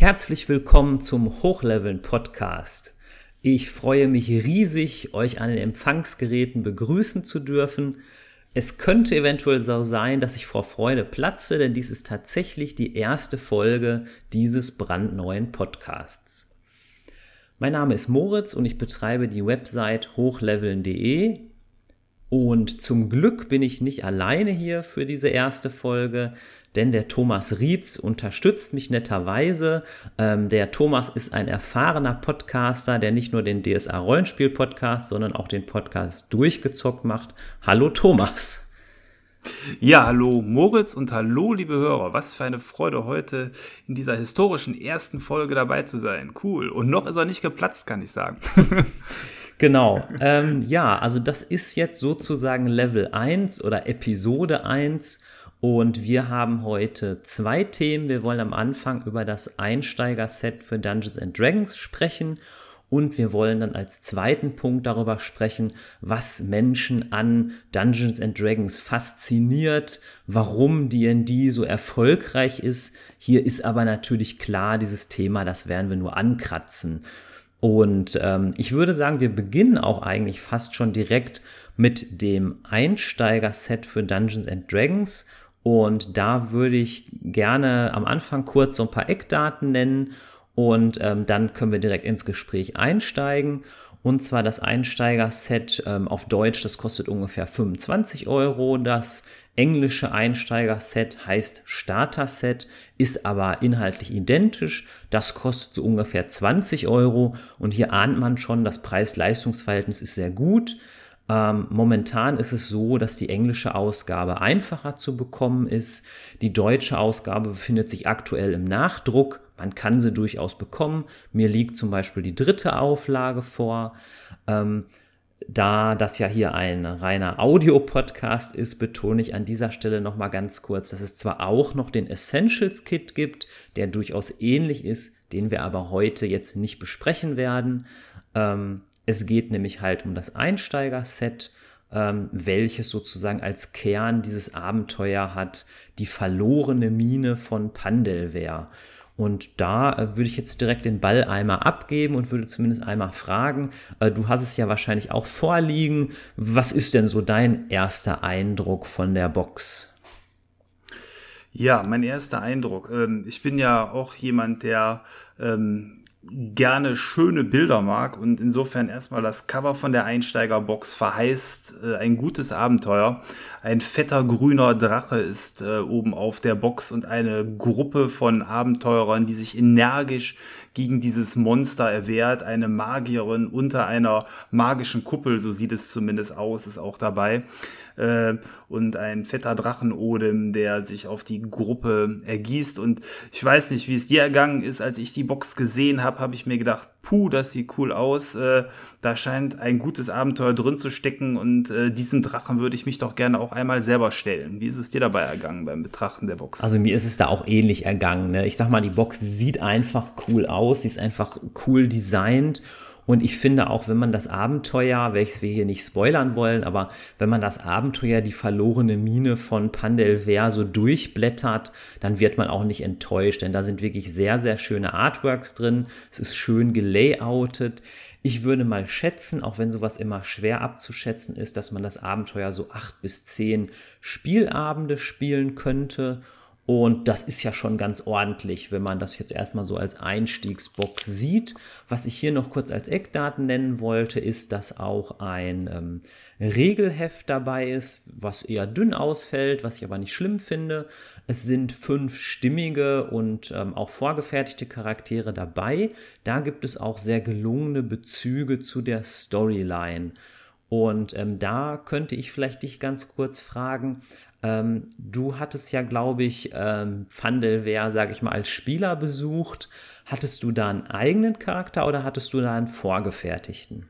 Herzlich willkommen zum Hochleveln Podcast. Ich freue mich riesig, euch an den Empfangsgeräten begrüßen zu dürfen. Es könnte eventuell so sein, dass ich vor Freude platze, denn dies ist tatsächlich die erste Folge dieses brandneuen Podcasts. Mein Name ist Moritz und ich betreibe die Website hochleveln.de. Und zum Glück bin ich nicht alleine hier für diese erste Folge, denn der Thomas Rietz unterstützt mich netterweise. Ähm, der Thomas ist ein erfahrener Podcaster, der nicht nur den DSA Rollenspiel Podcast, sondern auch den Podcast durchgezockt macht. Hallo Thomas. Ja, hallo Moritz und hallo liebe Hörer. Was für eine Freude heute in dieser historischen ersten Folge dabei zu sein. Cool. Und noch ist er nicht geplatzt, kann ich sagen. Genau. Ähm, ja, also das ist jetzt sozusagen Level 1 oder Episode 1 und wir haben heute zwei Themen. Wir wollen am Anfang über das Einsteiger-Set für Dungeons and Dragons sprechen und wir wollen dann als zweiten Punkt darüber sprechen, was Menschen an Dungeons and Dragons fasziniert, warum D&D so erfolgreich ist. Hier ist aber natürlich klar dieses Thema, das werden wir nur ankratzen. Und ähm, ich würde sagen, wir beginnen auch eigentlich fast schon direkt mit dem Einsteiger-Set für Dungeons and Dragons und da würde ich gerne am Anfang kurz so ein paar Eckdaten nennen und ähm, dann können wir direkt ins Gespräch einsteigen. Und zwar das Einsteiger-Set ähm, auf Deutsch, das kostet ungefähr 25 Euro. Das englische Einsteiger-Set heißt Starter-Set, ist aber inhaltlich identisch. Das kostet so ungefähr 20 Euro. Und hier ahnt man schon, das Preis-Leistungs-Verhältnis ist sehr gut. Ähm, momentan ist es so, dass die englische Ausgabe einfacher zu bekommen ist. Die deutsche Ausgabe befindet sich aktuell im Nachdruck. Man kann sie durchaus bekommen. Mir liegt zum Beispiel die dritte Auflage vor. Ähm, da das ja hier ein reiner Audio-Podcast ist, betone ich an dieser Stelle nochmal ganz kurz, dass es zwar auch noch den Essentials-Kit gibt, der durchaus ähnlich ist, den wir aber heute jetzt nicht besprechen werden. Ähm, es geht nämlich halt um das Einsteiger-Set, ähm, welches sozusagen als Kern dieses Abenteuer hat, die verlorene Mine von Pandelwehr. Und da äh, würde ich jetzt direkt den Ball einmal abgeben und würde zumindest einmal fragen, äh, du hast es ja wahrscheinlich auch vorliegen, was ist denn so dein erster Eindruck von der Box? Ja, mein erster Eindruck. Ähm, ich bin ja auch jemand, der ähm, gerne schöne Bilder mag und insofern erstmal das Cover von der Einsteigerbox verheißt äh, ein gutes Abenteuer. Ein fetter grüner Drache ist äh, oben auf der Box und eine Gruppe von Abenteurern, die sich energisch gegen dieses Monster erwehrt. Eine Magierin unter einer magischen Kuppel, so sieht es zumindest aus, ist auch dabei. Äh, und ein fetter Drachenodem, der sich auf die Gruppe ergießt. Und ich weiß nicht, wie es dir ergangen ist, als ich die Box gesehen habe, habe ich mir gedacht, puh, das sieht cool aus. Äh, da scheint ein gutes Abenteuer drin zu stecken und äh, diesem Drachen würde ich mich doch gerne auch einmal selber stellen. Wie ist es dir dabei ergangen beim Betrachten der Box? Also mir ist es da auch ähnlich ergangen. Ne? Ich sag mal, die Box sieht einfach cool aus, sie ist einfach cool designt und ich finde auch, wenn man das Abenteuer, welches wir hier nicht spoilern wollen, aber wenn man das Abenteuer, die verlorene Mine von Pandelver so durchblättert, dann wird man auch nicht enttäuscht, denn da sind wirklich sehr, sehr schöne Artworks drin. Es ist schön gelayoutet. Ich würde mal schätzen, auch wenn sowas immer schwer abzuschätzen ist, dass man das Abenteuer so acht bis zehn Spielabende spielen könnte. Und das ist ja schon ganz ordentlich, wenn man das jetzt erstmal so als Einstiegsbox sieht. Was ich hier noch kurz als Eckdaten nennen wollte, ist, dass auch ein ähm, Regelheft dabei ist, was eher dünn ausfällt, was ich aber nicht schlimm finde. Es sind fünf stimmige und ähm, auch vorgefertigte Charaktere dabei. Da gibt es auch sehr gelungene Bezüge zu der Storyline. Und ähm, da könnte ich vielleicht dich ganz kurz fragen, ähm, du hattest ja, glaube ich, ähm, sage ich mal, als Spieler besucht. Hattest du da einen eigenen Charakter oder hattest du da einen vorgefertigten?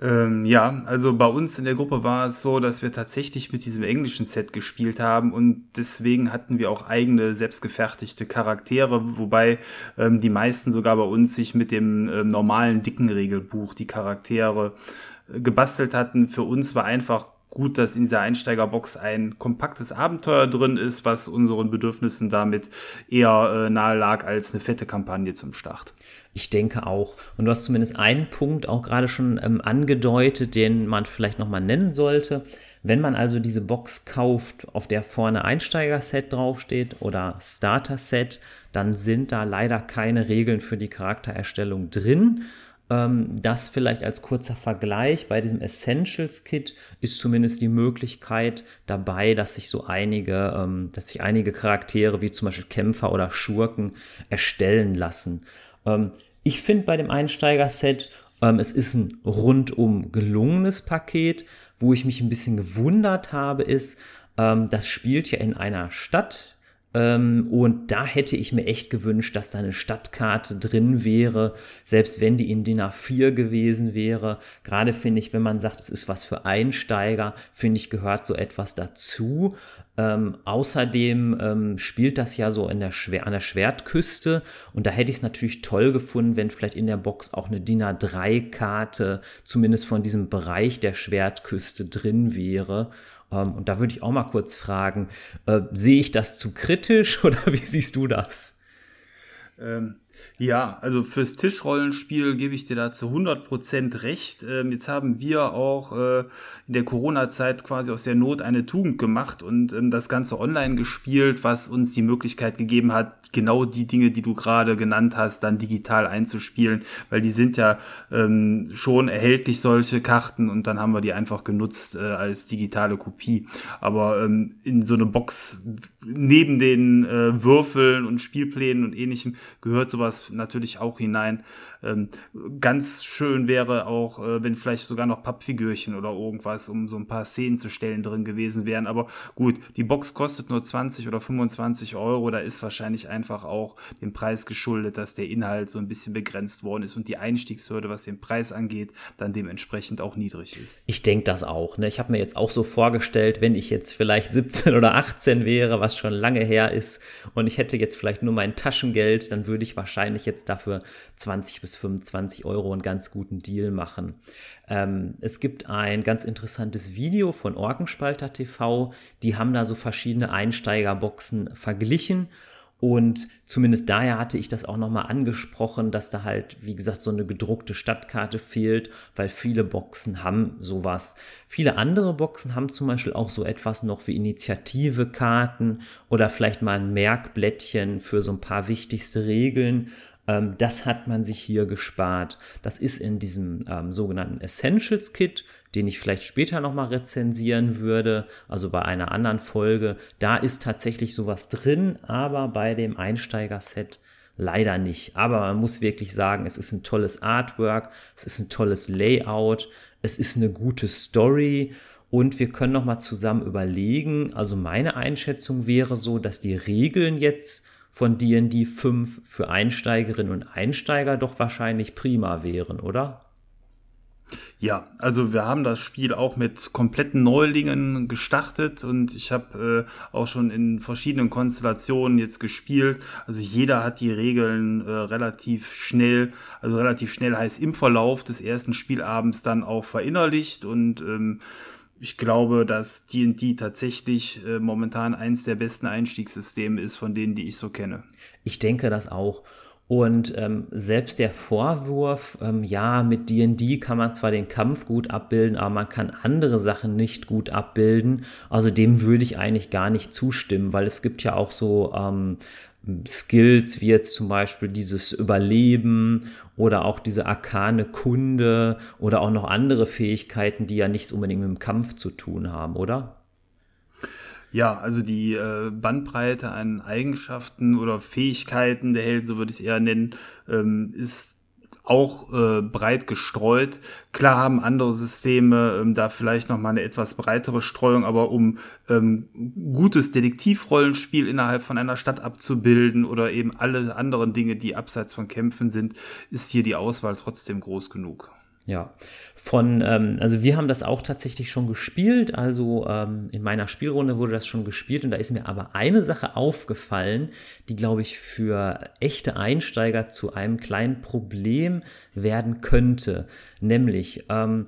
Ähm, ja, also bei uns in der Gruppe war es so, dass wir tatsächlich mit diesem englischen Set gespielt haben und deswegen hatten wir auch eigene selbstgefertigte Charaktere, wobei ähm, die meisten sogar bei uns sich mit dem ähm, normalen dicken Regelbuch die Charaktere äh, gebastelt hatten. Für uns war einfach gut, dass in dieser Einsteigerbox ein kompaktes Abenteuer drin ist, was unseren Bedürfnissen damit eher äh, nahe lag als eine fette Kampagne zum Start. Ich denke auch. Und du hast zumindest einen Punkt auch gerade schon ähm, angedeutet, den man vielleicht nochmal nennen sollte. Wenn man also diese Box kauft, auf der vorne Einsteiger-Set draufsteht oder Starter-Set, dann sind da leider keine Regeln für die Charaktererstellung drin. Ähm, das vielleicht als kurzer Vergleich. Bei diesem Essentials Kit ist zumindest die Möglichkeit dabei, dass sich so einige, ähm, dass sich einige Charaktere wie zum Beispiel Kämpfer oder Schurken erstellen lassen. Ähm, ich finde bei dem Einsteiger-Set, es ist ein rundum gelungenes Paket. Wo ich mich ein bisschen gewundert habe, ist, das spielt ja in einer Stadt, ähm, und da hätte ich mir echt gewünscht, dass da eine Stadtkarte drin wäre, selbst wenn die in DIN A4 gewesen wäre. Gerade finde ich, wenn man sagt, es ist was für Einsteiger, finde ich, gehört so etwas dazu. Ähm, außerdem ähm, spielt das ja so in der Schwer an der Schwertküste und da hätte ich es natürlich toll gefunden, wenn vielleicht in der Box auch eine DIN A3-Karte zumindest von diesem Bereich der Schwertküste drin wäre. Ähm, und da würde ich auch mal kurz fragen, äh, sehe ich das zu kritisch oder wie siehst du das? Ähm, ja, also fürs Tischrollenspiel gebe ich dir da zu 100% recht. Ähm, jetzt haben wir auch äh, in der Corona-Zeit quasi aus der Not eine Tugend gemacht und ähm, das Ganze online gespielt, was uns die Möglichkeit gegeben hat, genau die Dinge, die du gerade genannt hast, dann digital einzuspielen, weil die sind ja ähm, schon erhältlich, solche Karten, und dann haben wir die einfach genutzt äh, als digitale Kopie. Aber ähm, in so eine Box neben den äh, Würfeln und Spielplänen und ähnlichem gehört sowas natürlich auch hinein. Ähm, ganz schön wäre auch, äh, wenn vielleicht sogar noch Pappfigürchen oder irgendwas, um so ein paar Szenen zu stellen drin gewesen wären. Aber gut, die Box kostet nur 20 oder 25 Euro. Da ist wahrscheinlich einfach auch dem Preis geschuldet, dass der Inhalt so ein bisschen begrenzt worden ist und die Einstiegshürde, was den Preis angeht, dann dementsprechend auch niedrig ist. Ich denke das auch. Ne? Ich habe mir jetzt auch so vorgestellt, wenn ich jetzt vielleicht 17 oder 18 wäre, was schon lange her ist, und ich hätte jetzt vielleicht nur mein Taschengeld, dann würde ich wahrscheinlich jetzt dafür 20 bis 25 Euro einen ganz guten Deal machen. Ähm, es gibt ein ganz interessantes Video von Orgenspalter TV. Die haben da so verschiedene Einsteigerboxen verglichen. Und zumindest daher hatte ich das auch nochmal angesprochen, dass da halt, wie gesagt, so eine gedruckte Stadtkarte fehlt, weil viele Boxen haben sowas. Viele andere Boxen haben zum Beispiel auch so etwas noch wie Initiative-Karten oder vielleicht mal ein Merkblättchen für so ein paar wichtigste Regeln. Ähm, das hat man sich hier gespart. Das ist in diesem ähm, sogenannten Essentials Kit, den ich vielleicht später nochmal rezensieren würde, also bei einer anderen Folge. Da ist tatsächlich sowas drin, aber bei dem Einsteiger-Set leider nicht. Aber man muss wirklich sagen, es ist ein tolles Artwork, es ist ein tolles Layout, es ist eine gute Story und wir können nochmal zusammen überlegen. Also meine Einschätzung wäre so, dass die Regeln jetzt von D&D 5 für Einsteigerinnen und Einsteiger doch wahrscheinlich prima wären, oder? Ja, also wir haben das Spiel auch mit kompletten Neulingen gestartet und ich habe äh, auch schon in verschiedenen Konstellationen jetzt gespielt. Also jeder hat die Regeln äh, relativ schnell, also relativ schnell heißt im Verlauf des ersten Spielabends dann auch verinnerlicht und ähm, ich glaube, dass D&D tatsächlich äh, momentan eins der besten Einstiegssysteme ist von denen, die ich so kenne. Ich denke das auch. Und ähm, selbst der Vorwurf, ähm, ja, mit D&D kann man zwar den Kampf gut abbilden, aber man kann andere Sachen nicht gut abbilden. Also dem würde ich eigentlich gar nicht zustimmen, weil es gibt ja auch so ähm, Skills wie jetzt zum Beispiel dieses Überleben oder auch diese arkane Kunde oder auch noch andere Fähigkeiten, die ja nichts unbedingt mit dem Kampf zu tun haben, oder? Ja, also die äh, Bandbreite an Eigenschaften oder Fähigkeiten der Helden, so würde ich es eher nennen, ähm, ist auch äh, breit gestreut. Klar haben andere Systeme ähm, da vielleicht noch mal eine etwas breitere Streuung, aber um ähm, gutes Detektivrollenspiel innerhalb von einer Stadt abzubilden oder eben alle anderen Dinge, die abseits von Kämpfen sind, ist hier die Auswahl trotzdem groß genug. Ja, von, ähm, also wir haben das auch tatsächlich schon gespielt, also ähm, in meiner Spielrunde wurde das schon gespielt und da ist mir aber eine Sache aufgefallen, die, glaube ich, für echte Einsteiger zu einem kleinen Problem werden könnte, nämlich ähm,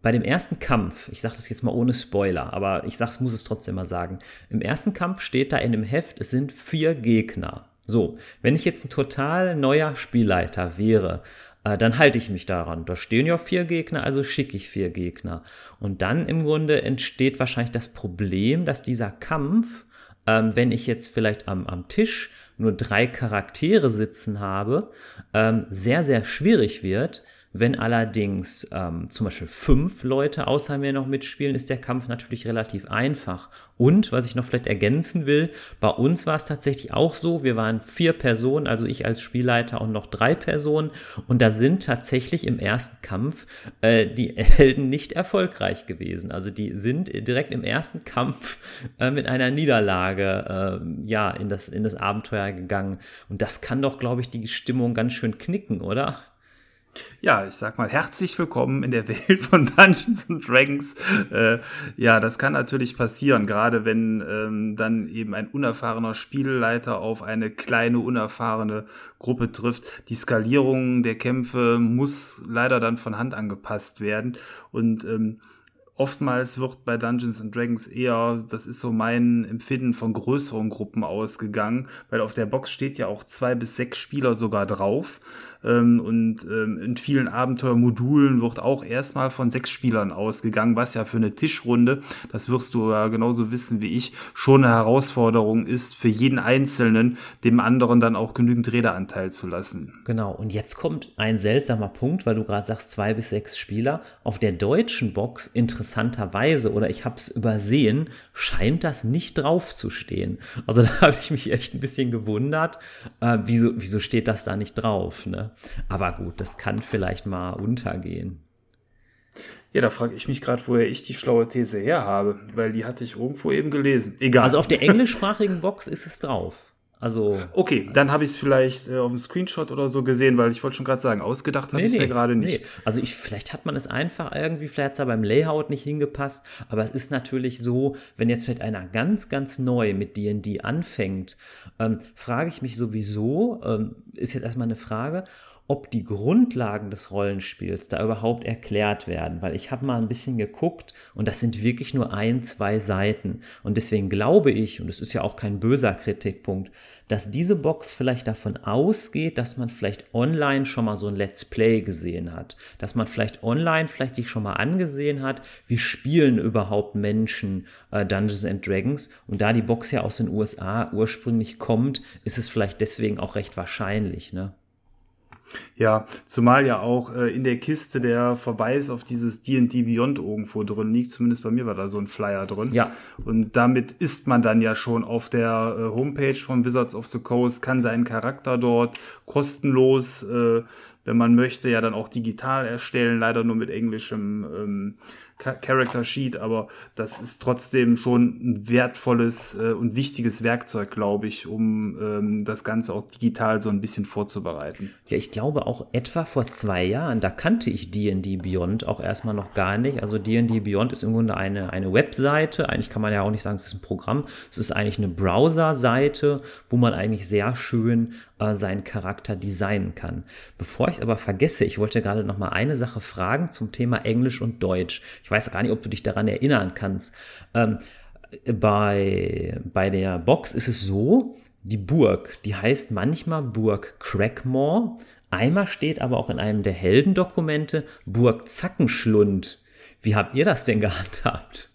bei dem ersten Kampf, ich sage das jetzt mal ohne Spoiler, aber ich sag's, muss es trotzdem mal sagen. Im ersten Kampf steht da in dem Heft, es sind vier Gegner. So, wenn ich jetzt ein total neuer Spielleiter wäre, äh, dann halte ich mich daran. Da stehen ja vier Gegner, also schicke ich vier Gegner. Und dann im Grunde entsteht wahrscheinlich das Problem, dass dieser Kampf, ähm, wenn ich jetzt vielleicht am, am Tisch nur drei Charaktere sitzen habe, ähm, sehr, sehr schwierig wird, wenn allerdings ähm, zum Beispiel fünf Leute außer mir noch mitspielen, ist der Kampf natürlich relativ einfach. Und was ich noch vielleicht ergänzen will, bei uns war es tatsächlich auch so, wir waren vier Personen, also ich als Spielleiter und noch drei Personen. Und da sind tatsächlich im ersten Kampf äh, die Helden nicht erfolgreich gewesen. Also die sind direkt im ersten Kampf äh, mit einer Niederlage äh, ja, in das, in das Abenteuer gegangen. Und das kann doch, glaube ich, die Stimmung ganz schön knicken, oder? Ja, ich sag mal, herzlich willkommen in der Welt von Dungeons and Dragons. Äh, ja, das kann natürlich passieren, gerade wenn ähm, dann eben ein unerfahrener Spielleiter auf eine kleine, unerfahrene Gruppe trifft. Die Skalierung der Kämpfe muss leider dann von Hand angepasst werden. Und ähm, oftmals wird bei Dungeons and Dragons eher, das ist so mein Empfinden von größeren Gruppen ausgegangen, weil auf der Box steht ja auch zwei bis sechs Spieler sogar drauf. Ähm, und ähm, in vielen Abenteuermodulen wird auch erstmal von sechs Spielern ausgegangen, was ja für eine Tischrunde, das wirst du ja genauso wissen wie ich, schon eine Herausforderung ist, für jeden Einzelnen dem anderen dann auch genügend Redeanteil zu lassen. Genau, und jetzt kommt ein seltsamer Punkt, weil du gerade sagst, zwei bis sechs Spieler. Auf der deutschen Box interessanterweise, oder ich habe es übersehen, scheint das nicht drauf zu stehen. Also da habe ich mich echt ein bisschen gewundert, äh, wieso, wieso steht das da nicht drauf, ne? Aber gut, das kann vielleicht mal untergehen. Ja, da frage ich mich gerade, woher ich die schlaue These her habe, weil die hatte ich irgendwo eben gelesen. Egal. Also auf der englischsprachigen Box ist es drauf. Also. Okay, dann habe ich es vielleicht äh, auf dem Screenshot oder so gesehen, weil ich wollte schon gerade sagen, ausgedacht habe nee, ich nee, mir gerade nicht. Nee. Also ich, vielleicht hat man es einfach irgendwie, vielleicht hat es da beim Layout nicht hingepasst, aber es ist natürlich so, wenn jetzt vielleicht einer ganz, ganz neu mit D&D anfängt, ähm, frage ich mich sowieso, ähm, ist jetzt erstmal eine Frage, ob die Grundlagen des Rollenspiels da überhaupt erklärt werden, weil ich habe mal ein bisschen geguckt und das sind wirklich nur ein, zwei Seiten. Und deswegen glaube ich, und es ist ja auch kein böser Kritikpunkt, dass diese Box vielleicht davon ausgeht, dass man vielleicht online schon mal so ein Let's Play gesehen hat, dass man vielleicht online vielleicht sich schon mal angesehen hat, wie spielen überhaupt Menschen äh, Dungeons and Dragons und da die Box ja aus den USA ursprünglich kommt, ist es vielleicht deswegen auch recht wahrscheinlich, ne? Ja, zumal ja auch äh, in der Kiste der Verweis auf dieses D&D Beyond irgendwo drin liegt. Zumindest bei mir war da so ein Flyer drin. Ja. Und damit ist man dann ja schon auf der äh, Homepage von Wizards of the Coast, kann seinen Charakter dort kostenlos, äh, wenn man möchte, ja dann auch digital erstellen. Leider nur mit englischem ähm, Character Sheet, aber das ist trotzdem schon ein wertvolles äh, und wichtiges Werkzeug, glaube ich, um ähm, das Ganze auch digital so ein bisschen vorzubereiten. Ja, ich glaube auch etwa vor zwei Jahren, da kannte ich D&D Beyond auch erstmal noch gar nicht. Also D&D Beyond ist im Grunde eine, eine Webseite, eigentlich kann man ja auch nicht sagen, es ist ein Programm, es ist eigentlich eine Browser-Seite, wo man eigentlich sehr schön äh, seinen Charakter designen kann. Bevor ich es aber vergesse, ich wollte gerade noch mal eine Sache fragen zum Thema Englisch und Deutsch. Ich weiß gar nicht, ob du dich daran erinnern kannst. Ähm, bei, bei der Box ist es so, die Burg, die heißt manchmal Burg Crackmore. Einmal steht aber auch in einem der Heldendokumente Burg Zackenschlund. Wie habt ihr das denn gehandhabt?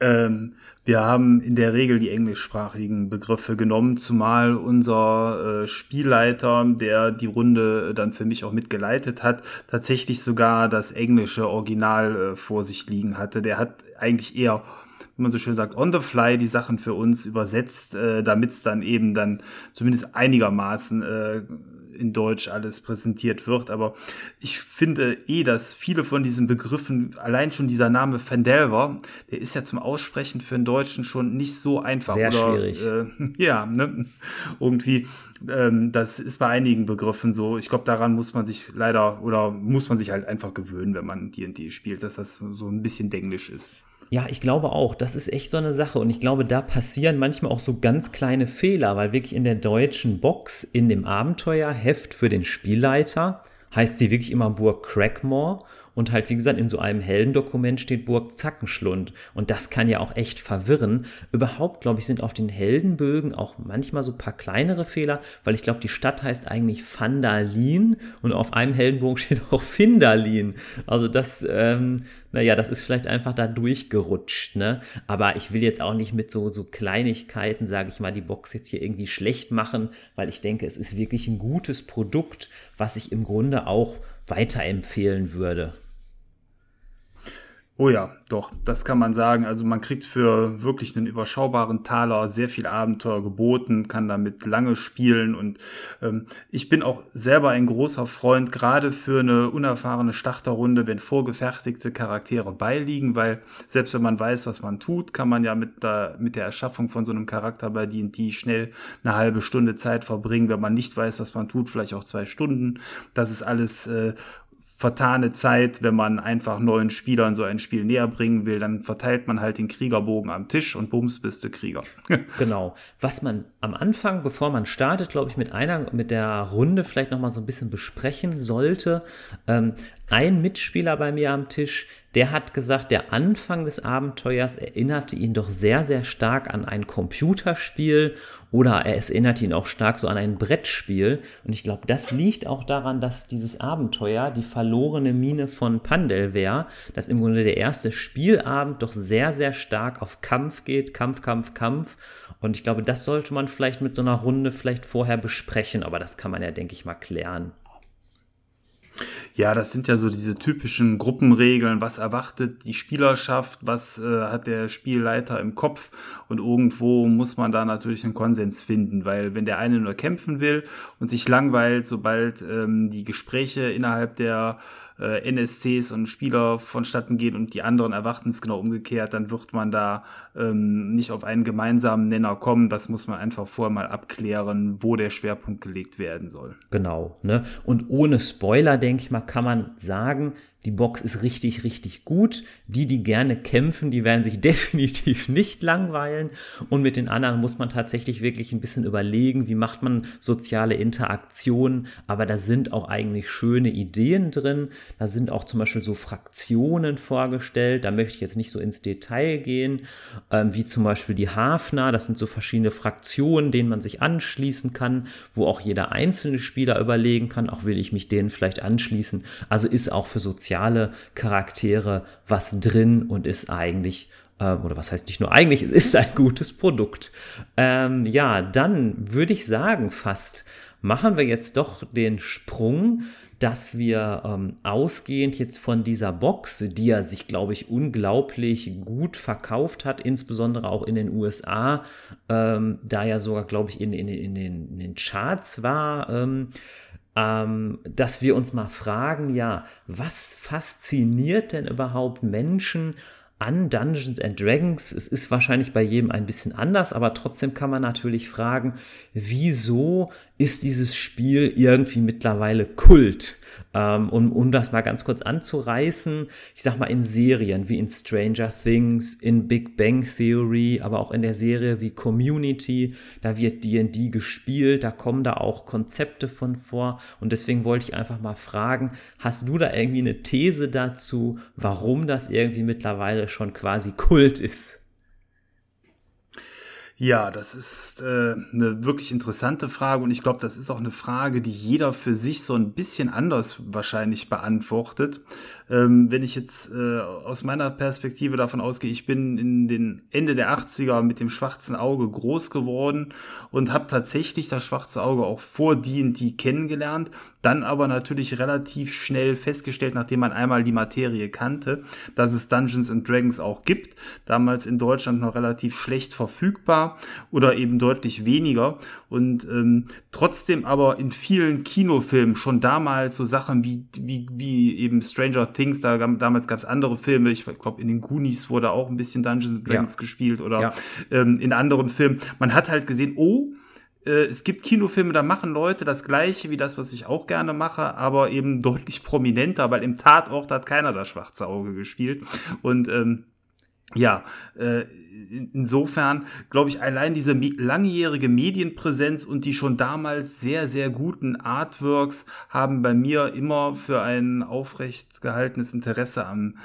Ähm, wir haben in der Regel die englischsprachigen Begriffe genommen, zumal unser äh, Spielleiter, der die Runde dann für mich auch mitgeleitet hat, tatsächlich sogar das englische Original äh, vor sich liegen hatte. Der hat eigentlich eher wie man so schön sagt, on the fly die Sachen für uns übersetzt, äh, damit es dann eben dann zumindest einigermaßen äh, in Deutsch alles präsentiert wird. Aber ich finde eh, dass viele von diesen Begriffen, allein schon dieser Name Fandelver, der ist ja zum Aussprechen für einen Deutschen schon nicht so einfach. Sehr oder, schwierig. Äh, ja, ne? irgendwie. Ähm, das ist bei einigen Begriffen so. Ich glaube, daran muss man sich leider oder muss man sich halt einfach gewöhnen, wenn man D&D spielt, dass das so ein bisschen denglisch ist. Ja, ich glaube auch, das ist echt so eine Sache. Und ich glaube, da passieren manchmal auch so ganz kleine Fehler, weil wirklich in der deutschen Box in dem Abenteuerheft für den Spielleiter heißt sie wirklich immer Burg Crackmore und halt, wie gesagt, in so einem Heldendokument steht Burg Zackenschlund. Und das kann ja auch echt verwirren. Überhaupt, glaube ich, sind auf den Heldenbögen auch manchmal so ein paar kleinere Fehler, weil ich glaube, die Stadt heißt eigentlich Vandalin und auf einem Heldenbogen steht auch Findalin. Also das, ähm, naja, das ist vielleicht einfach da durchgerutscht, ne? Aber ich will jetzt auch nicht mit so, so Kleinigkeiten, sage ich mal, die Box jetzt hier irgendwie schlecht machen, weil ich denke, es ist wirklich ein gutes Produkt, was ich im Grunde auch weiterempfehlen würde. Oh ja, doch, das kann man sagen. Also man kriegt für wirklich einen überschaubaren Taler sehr viel Abenteuer geboten, kann damit lange spielen und ähm, ich bin auch selber ein großer Freund, gerade für eine unerfahrene Starterrunde, wenn vorgefertigte Charaktere beiliegen, weil selbst wenn man weiß, was man tut, kann man ja mit der, mit der Erschaffung von so einem Charakter bei D&D schnell eine halbe Stunde Zeit verbringen, wenn man nicht weiß, was man tut, vielleicht auch zwei Stunden. Das ist alles äh, vertane Zeit, wenn man einfach neuen Spielern so ein Spiel näher bringen will, dann verteilt man halt den Kriegerbogen am Tisch und bums bist du Krieger. genau. Was man am Anfang, bevor man startet, glaube ich, mit einer, mit der Runde vielleicht noch mal so ein bisschen besprechen sollte. Ähm, ein Mitspieler bei mir am Tisch, der hat gesagt, der Anfang des Abenteuers erinnerte ihn doch sehr, sehr stark an ein Computerspiel oder es erinnerte ihn auch stark so an ein Brettspiel. Und ich glaube, das liegt auch daran, dass dieses Abenteuer, die verlorene Mine von Pandelwehr, dass im Grunde der erste Spielabend doch sehr, sehr stark auf Kampf geht, Kampf, Kampf, Kampf. Und ich glaube, das sollte man vielleicht mit so einer Runde vielleicht vorher besprechen, aber das kann man ja, denke ich mal, klären. Ja, das sind ja so diese typischen Gruppenregeln. Was erwartet die Spielerschaft? Was äh, hat der Spielleiter im Kopf? Und irgendwo muss man da natürlich einen Konsens finden, weil wenn der eine nur kämpfen will und sich langweilt, sobald ähm, die Gespräche innerhalb der äh, NSCs und Spieler vonstatten gehen und die anderen erwarten es genau umgekehrt, dann wird man da ähm, nicht auf einen gemeinsamen Nenner kommen. Das muss man einfach vorher mal abklären, wo der Schwerpunkt gelegt werden soll. Genau. Ne? Und ohne Spoiler, denke ich mal, kann man sagen, die Box ist richtig, richtig gut. Die, die gerne kämpfen, die werden sich definitiv nicht langweilen. Und mit den anderen muss man tatsächlich wirklich ein bisschen überlegen, wie macht man soziale Interaktionen. Aber da sind auch eigentlich schöne Ideen drin. Da sind auch zum Beispiel so Fraktionen vorgestellt. Da möchte ich jetzt nicht so ins Detail gehen, ähm, wie zum Beispiel die Hafner. Das sind so verschiedene Fraktionen, denen man sich anschließen kann, wo auch jeder einzelne Spieler überlegen kann, auch will ich mich denen vielleicht anschließen. Also ist auch für soziale soziale Charaktere was drin und ist eigentlich ähm, oder was heißt nicht nur eigentlich, es ist ein gutes Produkt. Ähm, ja, dann würde ich sagen, fast machen wir jetzt doch den Sprung, dass wir ähm, ausgehend jetzt von dieser Box, die ja sich, glaube ich, unglaublich gut verkauft hat, insbesondere auch in den USA, ähm, da ja sogar, glaube ich, in, in, in, den, in, den, Charts war, ähm, dass wir uns mal fragen, ja, was fasziniert denn überhaupt Menschen an Dungeons and Dragons? Es ist wahrscheinlich bei jedem ein bisschen anders, aber trotzdem kann man natürlich fragen, wieso ist dieses Spiel irgendwie mittlerweile Kult? Ähm, um, um das mal ganz kurz anzureißen, ich sag mal in Serien wie in Stranger Things, in Big Bang Theory, aber auch in der Serie wie Community, da wird D&D gespielt, da kommen da auch Konzepte von vor und deswegen wollte ich einfach mal fragen, hast du da irgendwie eine These dazu, warum das irgendwie mittlerweile schon quasi Kult ist? Ja, das ist äh, eine wirklich interessante Frage und ich glaube, das ist auch eine Frage, die jeder für sich so ein bisschen anders wahrscheinlich beantwortet. Ähm, wenn ich jetzt äh, aus meiner Perspektive davon ausgehe, ich bin in den Ende der 80er mit dem schwarzen Auge groß geworden und habe tatsächlich das schwarze Auge auch vor D&D kennengelernt, dann aber natürlich relativ schnell festgestellt, nachdem man einmal die Materie kannte, dass es Dungeons and Dragons auch gibt. Damals in Deutschland noch relativ schlecht verfügbar oder eben deutlich weniger. Und ähm, trotzdem aber in vielen Kinofilmen schon damals so Sachen wie, wie, wie eben Stranger Things, da, damals gab es andere Filme, ich glaube in den Goonies wurde auch ein bisschen Dungeons and Dragons ja. gespielt oder ja. ähm, in anderen Filmen. Man hat halt gesehen, oh, es gibt Kinofilme, da machen Leute das gleiche wie das, was ich auch gerne mache, aber eben deutlich prominenter, weil im Tatort hat keiner das schwarze Auge gespielt. Und ähm, ja, äh, insofern glaube ich, allein diese langjährige Medienpräsenz und die schon damals sehr, sehr guten Artworks haben bei mir immer für ein aufrecht gehaltenes Interesse am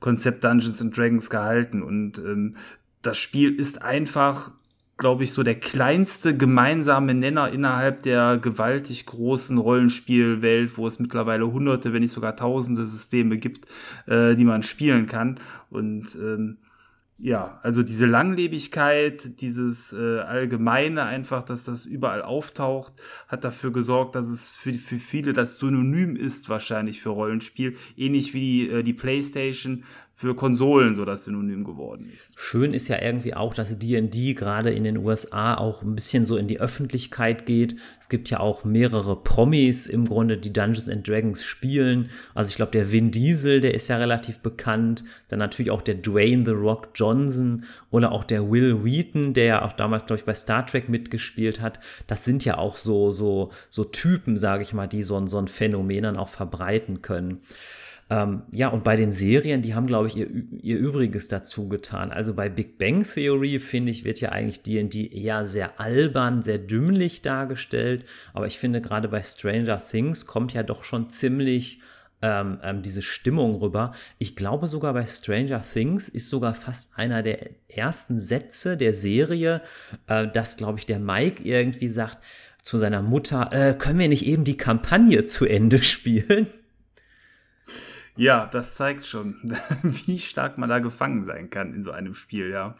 Konzept Dungeons and Dragons gehalten. Und ähm, das Spiel ist einfach, glaube ich, so der kleinste gemeinsame Nenner innerhalb der gewaltig großen Rollenspielwelt, wo es mittlerweile hunderte, wenn nicht sogar tausende Systeme gibt, äh, die man spielen kann. Und ähm, ja, also diese Langlebigkeit, dieses äh, Allgemeine einfach, dass das überall auftaucht, hat dafür gesorgt, dass es für, für viele das Synonym ist wahrscheinlich für Rollenspiel, ähnlich wie äh, die PlayStation für Konsolen so das Synonym geworden ist. Schön ist ja irgendwie auch, dass D&D gerade in den USA auch ein bisschen so in die Öffentlichkeit geht. Es gibt ja auch mehrere Promis im Grunde, die Dungeons and Dragons spielen. Also ich glaube, der Vin Diesel, der ist ja relativ bekannt. Dann natürlich auch der Dwayne The Rock Johnson oder auch der Will Wheaton, der ja auch damals, glaube ich, bei Star Trek mitgespielt hat. Das sind ja auch so, so, so Typen, sage ich mal, die so, so ein Phänomen dann auch verbreiten können. Ähm, ja, und bei den Serien, die haben, glaube ich, ihr, ihr Übriges dazu getan. Also bei Big Bang Theory, finde ich, wird ja eigentlich D&D eher sehr albern, sehr dümmlich dargestellt. Aber ich finde, gerade bei Stranger Things kommt ja doch schon ziemlich ähm, ähm, diese Stimmung rüber. Ich glaube sogar bei Stranger Things ist sogar fast einer der ersten Sätze der Serie, äh, dass, glaube ich, der Mike irgendwie sagt zu seiner Mutter, äh, können wir nicht eben die Kampagne zu Ende spielen? Ja, das zeigt schon, wie stark man da gefangen sein kann in so einem Spiel, ja.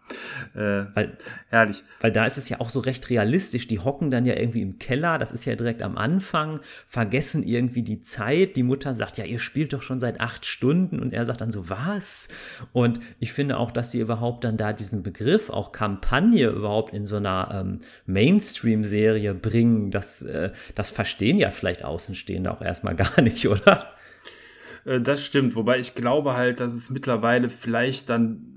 Äh, weil, herrlich. Weil da ist es ja auch so recht realistisch. Die hocken dann ja irgendwie im Keller, das ist ja direkt am Anfang, vergessen irgendwie die Zeit. Die Mutter sagt, ja, ihr spielt doch schon seit acht Stunden und er sagt dann so, was? Und ich finde auch, dass sie überhaupt dann da diesen Begriff, auch Kampagne überhaupt in so einer ähm, Mainstream-Serie bringen, das, äh, das verstehen ja vielleicht Außenstehende auch erstmal gar nicht, oder? Äh, das stimmt, wobei ich glaube halt, dass es mittlerweile vielleicht dann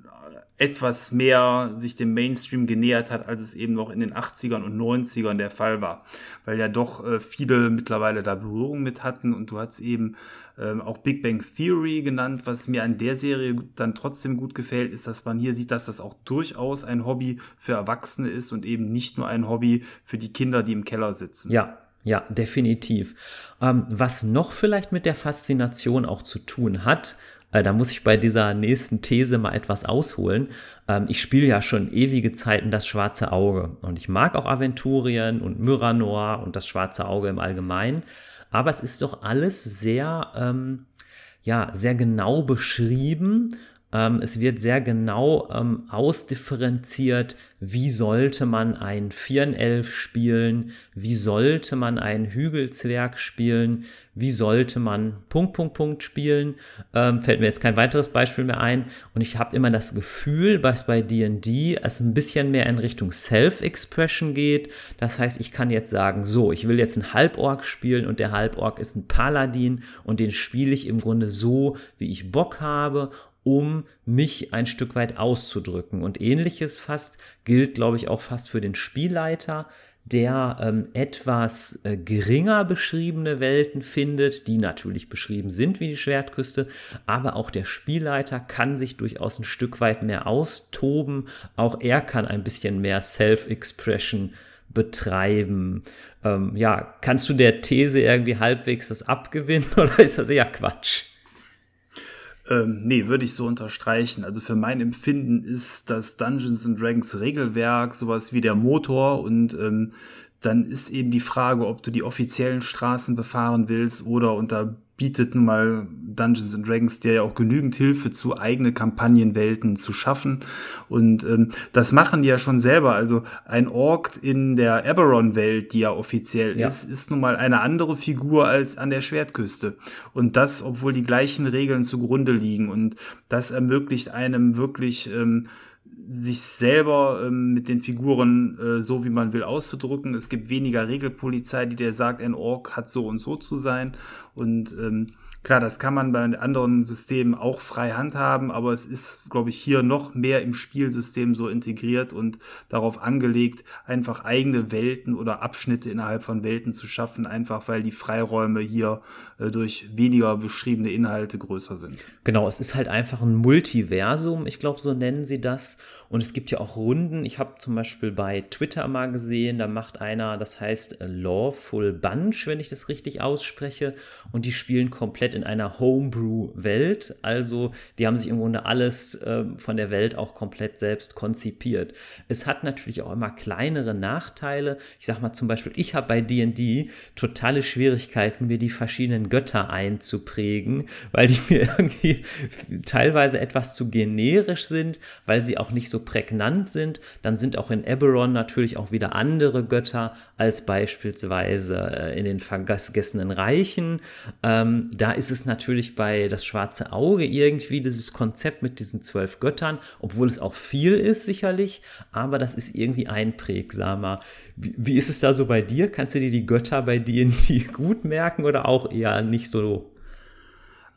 etwas mehr sich dem Mainstream genähert hat, als es eben noch in den 80ern und 90ern der Fall war. Weil ja doch äh, viele mittlerweile da Berührung mit hatten und du hast eben ähm, auch Big Bang Theory genannt. Was mir an der Serie dann trotzdem gut gefällt, ist, dass man hier sieht, dass das auch durchaus ein Hobby für Erwachsene ist und eben nicht nur ein Hobby für die Kinder, die im Keller sitzen. Ja, ja, definitiv. Ähm, was noch vielleicht mit der Faszination auch zu tun hat, äh, da muss ich bei dieser nächsten These mal etwas ausholen. Ähm, ich spiele ja schon ewige Zeiten das schwarze Auge und ich mag auch Aventurien und Myranor und das schwarze Auge im Allgemeinen, aber es ist doch alles sehr, ähm, ja, sehr genau beschrieben ähm, es wird sehr genau ähm, ausdifferenziert, wie sollte man ein Vierenelf spielen, wie sollte man einen Hügelzwerg spielen, wie sollte man Punkt, Punkt, Punkt spielen. Ähm, fällt mir jetzt kein weiteres Beispiel mehr ein. Und ich habe immer das Gefühl, dass bei DD es ein bisschen mehr in Richtung Self-Expression geht. Das heißt, ich kann jetzt sagen, so, ich will jetzt einen Halborg spielen und der Halborg ist ein Paladin und den spiele ich im Grunde so, wie ich Bock habe um mich ein Stück weit auszudrücken. Und ähnliches fast gilt, glaube ich, auch fast für den Spielleiter, der ähm, etwas äh, geringer beschriebene Welten findet, die natürlich beschrieben sind wie die Schwertküste, aber auch der Spielleiter kann sich durchaus ein Stück weit mehr austoben. Auch er kann ein bisschen mehr Self-Expression betreiben. Ähm, ja, kannst du der These irgendwie halbwegs das abgewinnen oder ist das eher Quatsch? Ähm, nee, würde ich so unterstreichen. Also für mein Empfinden ist das Dungeons and Dragons Regelwerk sowas wie der Motor und ähm, dann ist eben die Frage, ob du die offiziellen Straßen befahren willst oder unter bietet nun mal Dungeons and Dragons dir ja auch genügend Hilfe zu, eigene Kampagnenwelten zu schaffen. Und ähm, das machen die ja schon selber. Also ein Ork in der Eberron-Welt, die ja offiziell ja. ist, ist nun mal eine andere Figur als an der Schwertküste. Und das, obwohl die gleichen Regeln zugrunde liegen. Und das ermöglicht einem wirklich ähm, sich selber ähm, mit den Figuren äh, so wie man will auszudrücken. Es gibt weniger Regelpolizei, die dir sagt, ein Ork hat so und so zu sein. Und ähm, Klar, das kann man bei anderen Systemen auch frei handhaben, aber es ist, glaube ich, hier noch mehr im Spielsystem so integriert und darauf angelegt, einfach eigene Welten oder Abschnitte innerhalb von Welten zu schaffen, einfach weil die Freiräume hier äh, durch weniger beschriebene Inhalte größer sind. Genau, es ist halt einfach ein Multiversum, ich glaube, so nennen sie das. Und es gibt ja auch Runden. Ich habe zum Beispiel bei Twitter mal gesehen, da macht einer, das heißt Lawful Bunch, wenn ich das richtig ausspreche. Und die spielen komplett in einer Homebrew-Welt. Also die haben sich im Grunde alles äh, von der Welt auch komplett selbst konzipiert. Es hat natürlich auch immer kleinere Nachteile. Ich sag mal zum Beispiel, ich habe bei D&D totale Schwierigkeiten, mir die verschiedenen Götter einzuprägen, weil die mir irgendwie teilweise etwas zu generisch sind, weil sie auch nicht so so prägnant sind, dann sind auch in Eberron natürlich auch wieder andere Götter als beispielsweise äh, in den vergessenen Reichen. Ähm, da ist es natürlich bei das schwarze Auge irgendwie dieses Konzept mit diesen zwölf Göttern, obwohl es auch viel ist sicherlich, aber das ist irgendwie einprägsamer. Wie, wie ist es da so bei dir? Kannst du dir die Götter bei D&D gut merken oder auch eher nicht so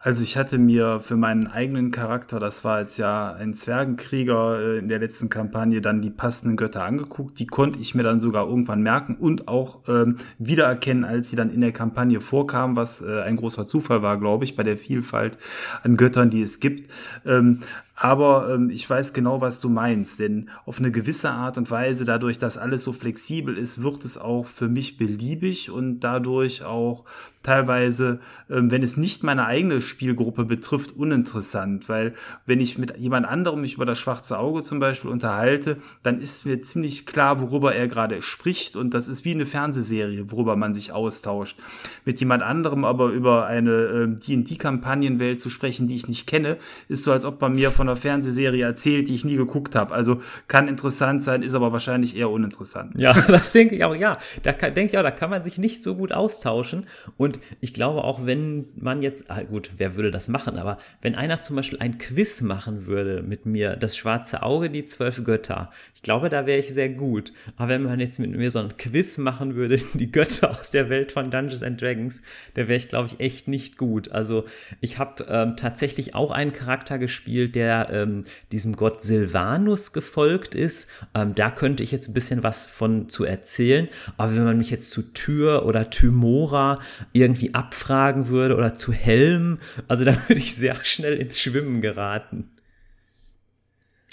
also ich hatte mir für meinen eigenen Charakter, das war jetzt ja ein Zwergenkrieger äh, in der letzten Kampagne, dann die passenden Götter angeguckt. Die konnte ich mir dann sogar irgendwann merken und auch ähm, wiedererkennen, als sie dann in der Kampagne vorkamen, was äh, ein großer Zufall war, glaube ich, bei der Vielfalt an Göttern, die es gibt. Ähm, aber ähm, ich weiß genau, was du meinst, denn auf eine gewisse Art und Weise, dadurch, dass alles so flexibel ist, wird es auch für mich beliebig und dadurch auch teilweise, ähm, wenn es nicht meine eigene Spielgruppe betrifft, uninteressant, weil wenn ich mit jemand anderem mich über das schwarze Auge zum Beispiel unterhalte, dann ist mir ziemlich klar, worüber er gerade spricht und das ist wie eine Fernsehserie, worüber man sich austauscht. Mit jemand anderem aber über eine äh, D&D-Kampagnenwelt zu sprechen, die ich nicht kenne, ist so, als ob man mir von einer Fernsehserie erzählt, die ich nie geguckt habe. Also kann interessant sein, ist aber wahrscheinlich eher uninteressant. Ja, das denke ich auch, ja. Da denke ich auch, da kann man sich nicht so gut austauschen. Und ich glaube auch, wenn man jetzt, ah gut, wer würde das machen, aber wenn einer zum Beispiel ein Quiz machen würde mit mir, das schwarze Auge, die zwölf Götter, ich glaube, da wäre ich sehr gut. Aber wenn man jetzt mit mir so ein Quiz machen würde, die Götter aus der Welt von Dungeons and Dragons, da wäre ich, glaube ich, echt nicht gut. Also ich habe ähm, tatsächlich auch einen Charakter gespielt, der ähm, diesem Gott Silvanus gefolgt ist. Ähm, da könnte ich jetzt ein bisschen was von zu erzählen. Aber wenn man mich jetzt zu Tür oder Tymora irgendwie abfragen würde oder zu Helm, also da würde ich sehr schnell ins Schwimmen geraten.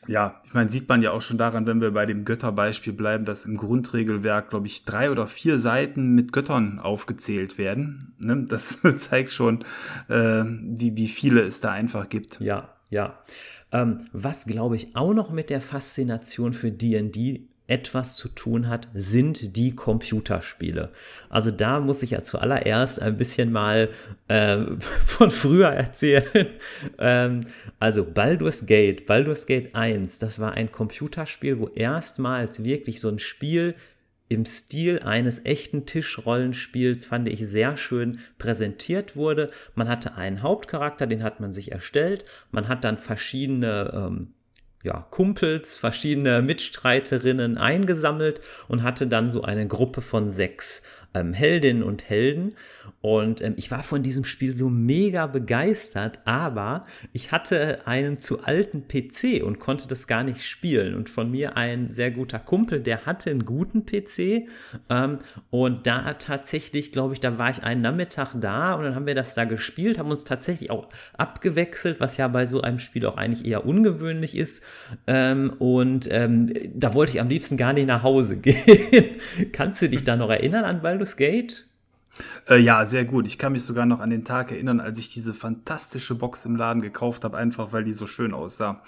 Ja, ich meine, sieht man ja auch schon daran, wenn wir bei dem Götterbeispiel bleiben, dass im Grundregelwerk, glaube ich, drei oder vier Seiten mit Göttern aufgezählt werden. Ne? Das zeigt schon, äh, wie, wie viele es da einfach gibt. Ja, ja. Ähm, was, glaube ich, auch noch mit der Faszination für DD etwas zu tun hat, sind die Computerspiele. Also da muss ich ja zuallererst ein bisschen mal äh, von früher erzählen. ähm, also Baldur's Gate, Baldur's Gate 1, das war ein Computerspiel, wo erstmals wirklich so ein Spiel im Stil eines echten Tischrollenspiels, fand ich sehr schön präsentiert wurde. Man hatte einen Hauptcharakter, den hat man sich erstellt. Man hat dann verschiedene ähm, ja, Kumpels, verschiedene Mitstreiterinnen eingesammelt und hatte dann so eine Gruppe von sechs ähm, Heldinnen und Helden. Und ähm, ich war von diesem Spiel so mega begeistert, aber ich hatte einen zu alten PC und konnte das gar nicht spielen. Und von mir ein sehr guter Kumpel, der hatte einen guten PC. Ähm, und da tatsächlich, glaube ich, da war ich einen Nachmittag da und dann haben wir das da gespielt, haben uns tatsächlich auch abgewechselt, was ja bei so einem Spiel auch eigentlich eher ungewöhnlich ist. Ähm, und ähm, da wollte ich am liebsten gar nicht nach Hause gehen. Kannst du dich da noch erinnern an Baldur's Gate? Äh, ja, sehr gut. Ich kann mich sogar noch an den Tag erinnern, als ich diese fantastische Box im Laden gekauft habe, einfach weil die so schön aussah.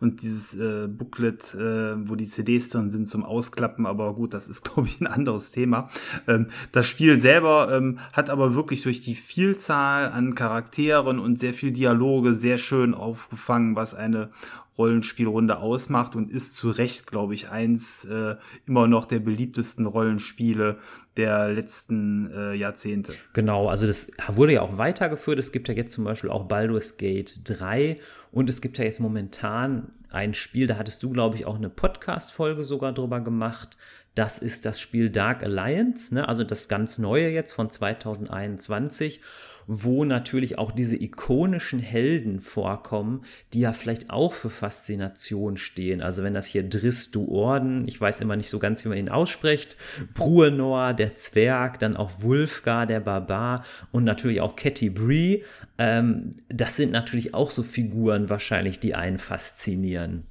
Und dieses äh, Booklet, äh, wo die CDs drin sind zum Ausklappen, aber gut, das ist, glaube ich, ein anderes Thema. Ähm, das Spiel selber ähm, hat aber wirklich durch die Vielzahl an Charakteren und sehr viel Dialoge sehr schön aufgefangen, was eine Rollenspielrunde ausmacht und ist zu Recht, glaube ich, eins äh, immer noch der beliebtesten Rollenspiele der letzten äh, Jahrzehnte. Genau, also das wurde ja auch weitergeführt. Es gibt ja jetzt zum Beispiel auch Baldur's Gate 3 und es gibt ja jetzt momentan ein Spiel, da hattest du, glaube ich, auch eine Podcast-Folge sogar drüber gemacht. Das ist das Spiel Dark Alliance, ne? also das ganz neue jetzt von 2021. wo natürlich auch diese ikonischen Helden vorkommen, die ja vielleicht auch für Faszination stehen. Also wenn das hier Driss du Orden, ich weiß immer nicht so ganz, wie man ihn ausspricht, Bruenor, der Zwerg, dann auch Wulfgar, der Barbar und natürlich auch Ketty Bree, ähm, das sind natürlich auch so Figuren wahrscheinlich, die einen faszinieren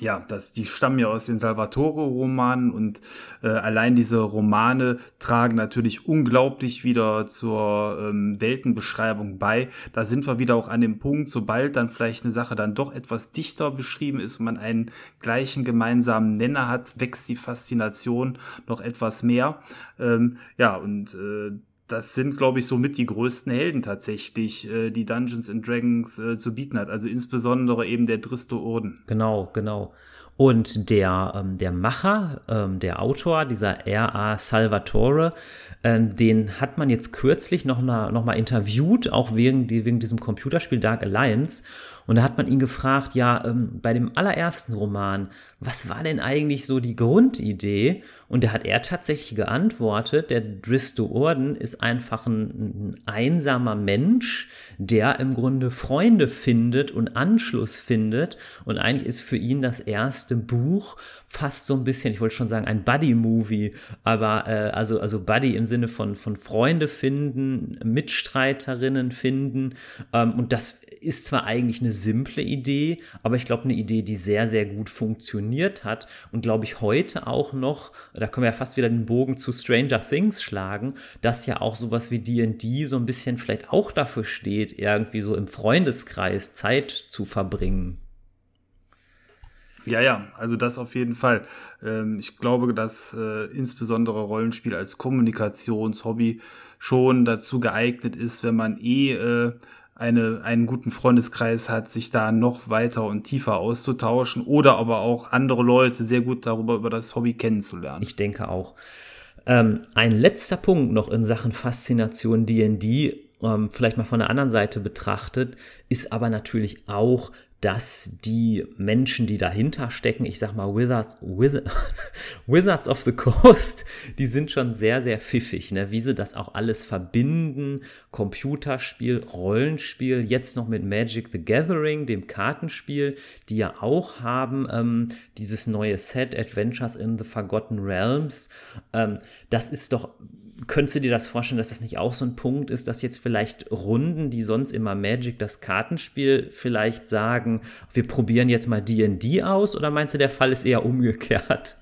ja, das, die stammen ja aus den Salvatore-Romanen und äh, allein diese Romane tragen natürlich unglaublich wieder zur ähm, Weltenbeschreibung bei. Da sind wir wieder auch an dem Punkt, sobald dann vielleicht eine Sache dann doch etwas dichter beschrieben ist und man einen gleichen gemeinsamen Nenner hat, wächst die Faszination noch etwas mehr. Ähm, ja, und äh, das sind, glaube ich, somit die größten Helden tatsächlich, äh, die Dungeons and Dragons äh, zu bieten hat. Also insbesondere eben der Dristo Orden. Genau, genau. Und der, ähm, der Macher, ähm, der Autor, dieser R.A. Salvatore, ähm, den hat man jetzt kürzlich noch, noch mal interviewt, auch wegen, wegen diesem Computerspiel Dark Alliance. Und da hat man ihn gefragt, ja, ähm, bei dem allerersten Roman, was war denn eigentlich so die Grundidee? Und da hat er tatsächlich geantwortet, der Dristo Orden ist einfach ein, ein einsamer Mensch, der im Grunde Freunde findet und Anschluss findet. Und eigentlich ist für ihn das erste Buch fast so ein bisschen, ich wollte schon sagen, ein Buddy-Movie, aber äh, also, also Buddy im Sinne von, von Freunde finden, Mitstreiterinnen finden. Ähm, und das ist zwar eigentlich eine simple Idee, aber ich glaube eine Idee, die sehr, sehr gut funktioniert hat und glaube ich heute auch noch, da können wir ja fast wieder den Bogen zu Stranger Things schlagen, dass ja auch sowas wie D&D so ein bisschen vielleicht auch dafür steht, irgendwie so im Freundeskreis Zeit zu verbringen. Ja, ja, also das auf jeden Fall. Ähm, ich glaube, dass äh, insbesondere Rollenspiel als Kommunikationshobby schon dazu geeignet ist, wenn man eh äh, eine, einen guten Freundeskreis hat, sich da noch weiter und tiefer auszutauschen oder aber auch andere Leute sehr gut darüber über das Hobby kennenzulernen. Ich denke auch. Ähm, ein letzter Punkt noch in Sachen Faszination D&D, ähm, vielleicht mal von der anderen Seite betrachtet, ist aber natürlich auch dass die Menschen, die dahinter stecken, ich sag mal Wizards, Wizard, Wizards of the Coast, die sind schon sehr, sehr pfiffig, ne? wie sie das auch alles verbinden. Computerspiel, Rollenspiel, jetzt noch mit Magic the Gathering, dem Kartenspiel, die ja auch haben ähm, dieses neue Set Adventures in the Forgotten Realms. Ähm, das ist doch könntest du dir das vorstellen, dass das nicht auch so ein Punkt ist, dass jetzt vielleicht Runden, die sonst immer Magic das Kartenspiel vielleicht sagen, wir probieren jetzt mal D&D aus oder meinst du, der Fall ist eher umgekehrt?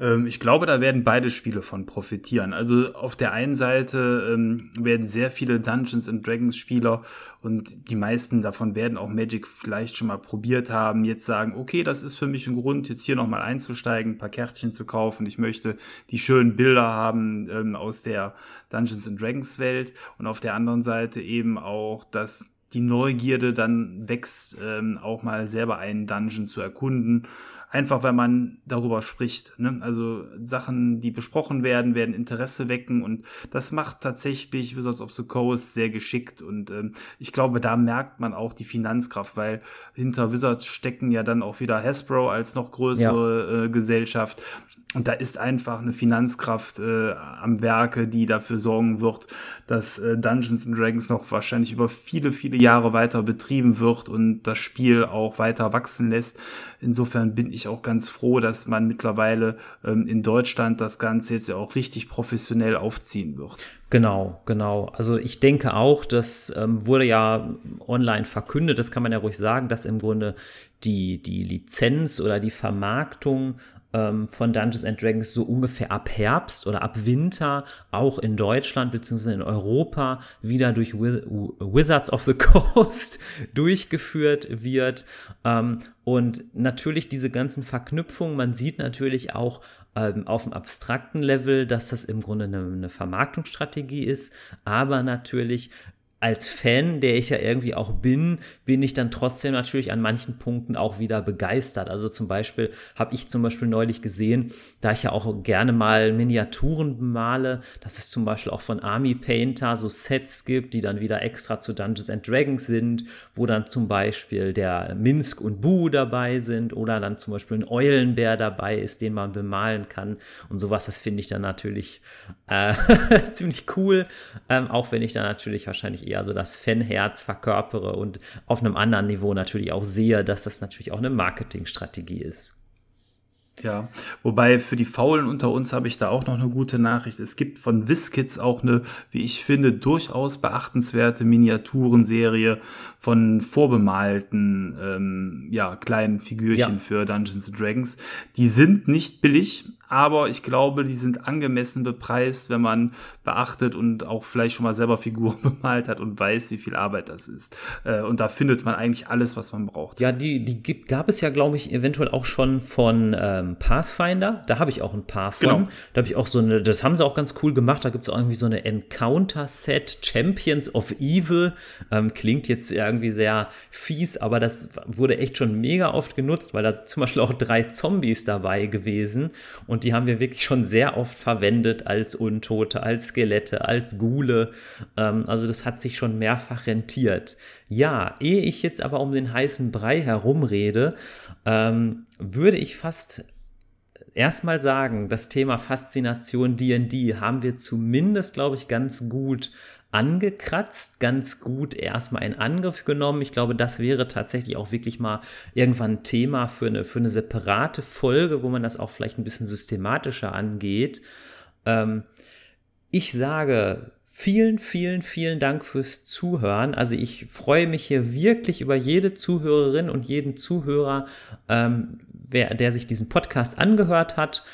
Ähm, ich glaube, da werden beide Spiele von profitieren. Also auf der einen Seite ähm, werden sehr viele Dungeons and Dragons Spieler und die meisten davon werden auch Magic vielleicht schon mal probiert haben, jetzt sagen, okay, das ist für mich ein Grund, jetzt hier nochmal einzusteigen, ein paar Kärtchen zu kaufen. Ich möchte die schönen Bilder haben ähm, aus der Dungeons and Dragons Welt und auf der anderen Seite eben auch, dass die Neugierde dann wächst, ähm, auch mal selber einen Dungeon zu erkunden einfach weil man darüber spricht. Ne? Also Sachen, die besprochen werden, werden Interesse wecken und das macht tatsächlich Wizards of the Coast sehr geschickt und ähm, ich glaube, da merkt man auch die Finanzkraft, weil hinter Wizards stecken ja dann auch wieder Hasbro als noch größere ja. äh, Gesellschaft und da ist einfach eine Finanzkraft äh, am Werke, die dafür sorgen wird, dass äh, Dungeons and Dragons noch wahrscheinlich über viele, viele Jahre weiter betrieben wird und das Spiel auch weiter wachsen lässt. Insofern bin ich auch ganz froh, dass man mittlerweile ähm, in Deutschland das Ganze jetzt ja auch richtig professionell aufziehen wird. Genau, genau. Also ich denke auch, das ähm, wurde ja online verkündet, das kann man ja ruhig sagen, dass im Grunde die, die Lizenz oder die Vermarktung ähm, von Dungeons and Dragons so ungefähr ab Herbst oder ab Winter auch in Deutschland bzw. in Europa wieder durch Wizards of the Coast durchgeführt wird. Ähm, und natürlich diese ganzen Verknüpfungen, man sieht natürlich auch ähm, auf dem abstrakten Level, dass das im Grunde eine, eine Vermarktungsstrategie ist, aber natürlich als Fan, der ich ja irgendwie auch bin, bin ich dann trotzdem natürlich an manchen Punkten auch wieder begeistert. Also zum Beispiel habe ich zum Beispiel neulich gesehen, da ich ja auch gerne mal Miniaturen bemale, dass es zum Beispiel auch von Army Painter so Sets gibt, die dann wieder extra zu Dungeons and Dragons sind, wo dann zum Beispiel der Minsk und Bu dabei sind oder dann zum Beispiel ein Eulenbär dabei ist, den man bemalen kann und sowas. Das finde ich dann natürlich äh, ziemlich cool, ähm, auch wenn ich dann natürlich wahrscheinlich eher so das Fanherz verkörpere und auf einem anderen Niveau natürlich auch sehe, dass das natürlich auch eine Marketingstrategie ist. Ja, wobei für die Faulen unter uns habe ich da auch noch eine gute Nachricht. Es gibt von WizKids auch eine, wie ich finde, durchaus beachtenswerte Miniaturenserie von vorbemalten, ähm, ja, kleinen Figürchen ja. für Dungeons Dragons. Die sind nicht billig, aber ich glaube, die sind angemessen bepreist, wenn man beachtet und auch vielleicht schon mal selber Figuren bemalt hat und weiß, wie viel Arbeit das ist. Äh, und da findet man eigentlich alles, was man braucht. Ja, die, die gibt, gab es ja, glaube ich, eventuell auch schon von ähm, Pathfinder. Da habe ich auch ein paar von. Genau. Da habe ich auch so eine, das haben sie auch ganz cool gemacht. Da gibt es auch irgendwie so eine Encounter-Set, Champions of Evil. Ähm, klingt jetzt irgendwie sehr fies, aber das wurde echt schon mega oft genutzt, weil da zum Beispiel auch drei Zombies dabei gewesen. Und und die haben wir wirklich schon sehr oft verwendet als Untote, als Skelette, als Gule. Ähm, also das hat sich schon mehrfach rentiert. Ja, ehe ich jetzt aber um den heißen Brei herumrede, ähm, würde ich fast erstmal sagen, das Thema Faszination DD haben wir zumindest, glaube ich, ganz gut angekratzt, ganz gut erstmal in Angriff genommen. Ich glaube, das wäre tatsächlich auch wirklich mal irgendwann ein Thema für eine, für eine separate Folge, wo man das auch vielleicht ein bisschen systematischer angeht. Ähm, ich sage vielen, vielen, vielen Dank fürs Zuhören. Also ich freue mich hier wirklich über jede Zuhörerin und jeden Zuhörer, ähm, wer, der sich diesen Podcast angehört hat.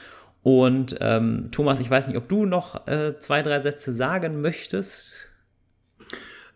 Und ähm, Thomas, ich weiß nicht, ob du noch äh, zwei, drei Sätze sagen möchtest.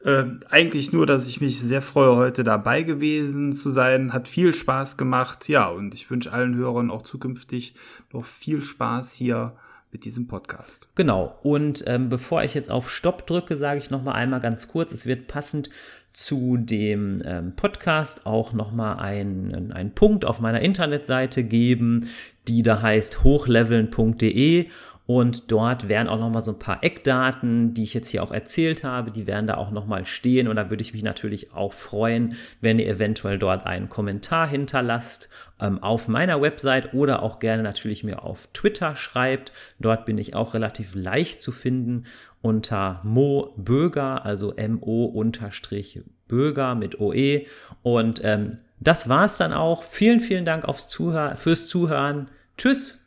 Äh, eigentlich nur, dass ich mich sehr freue, heute dabei gewesen zu sein. Hat viel Spaß gemacht. Ja, und ich wünsche allen Hörern auch zukünftig noch viel Spaß hier mit diesem Podcast. Genau. Und ähm, bevor ich jetzt auf Stopp drücke, sage ich noch mal einmal ganz kurz. Es wird passend zu dem ähm, Podcast auch nochmal einen, einen Punkt auf meiner Internetseite geben, die da heißt hochleveln.de und dort werden auch nochmal so ein paar Eckdaten, die ich jetzt hier auch erzählt habe, die werden da auch nochmal stehen. Und da würde ich mich natürlich auch freuen, wenn ihr eventuell dort einen Kommentar hinterlasst ähm, auf meiner Website oder auch gerne natürlich mir auf Twitter schreibt. Dort bin ich auch relativ leicht zu finden unter Mo Böger, also M-O-Böger mit OE. Und ähm, das war's dann auch. Vielen, vielen Dank aufs Zuhör fürs Zuhören. Tschüss!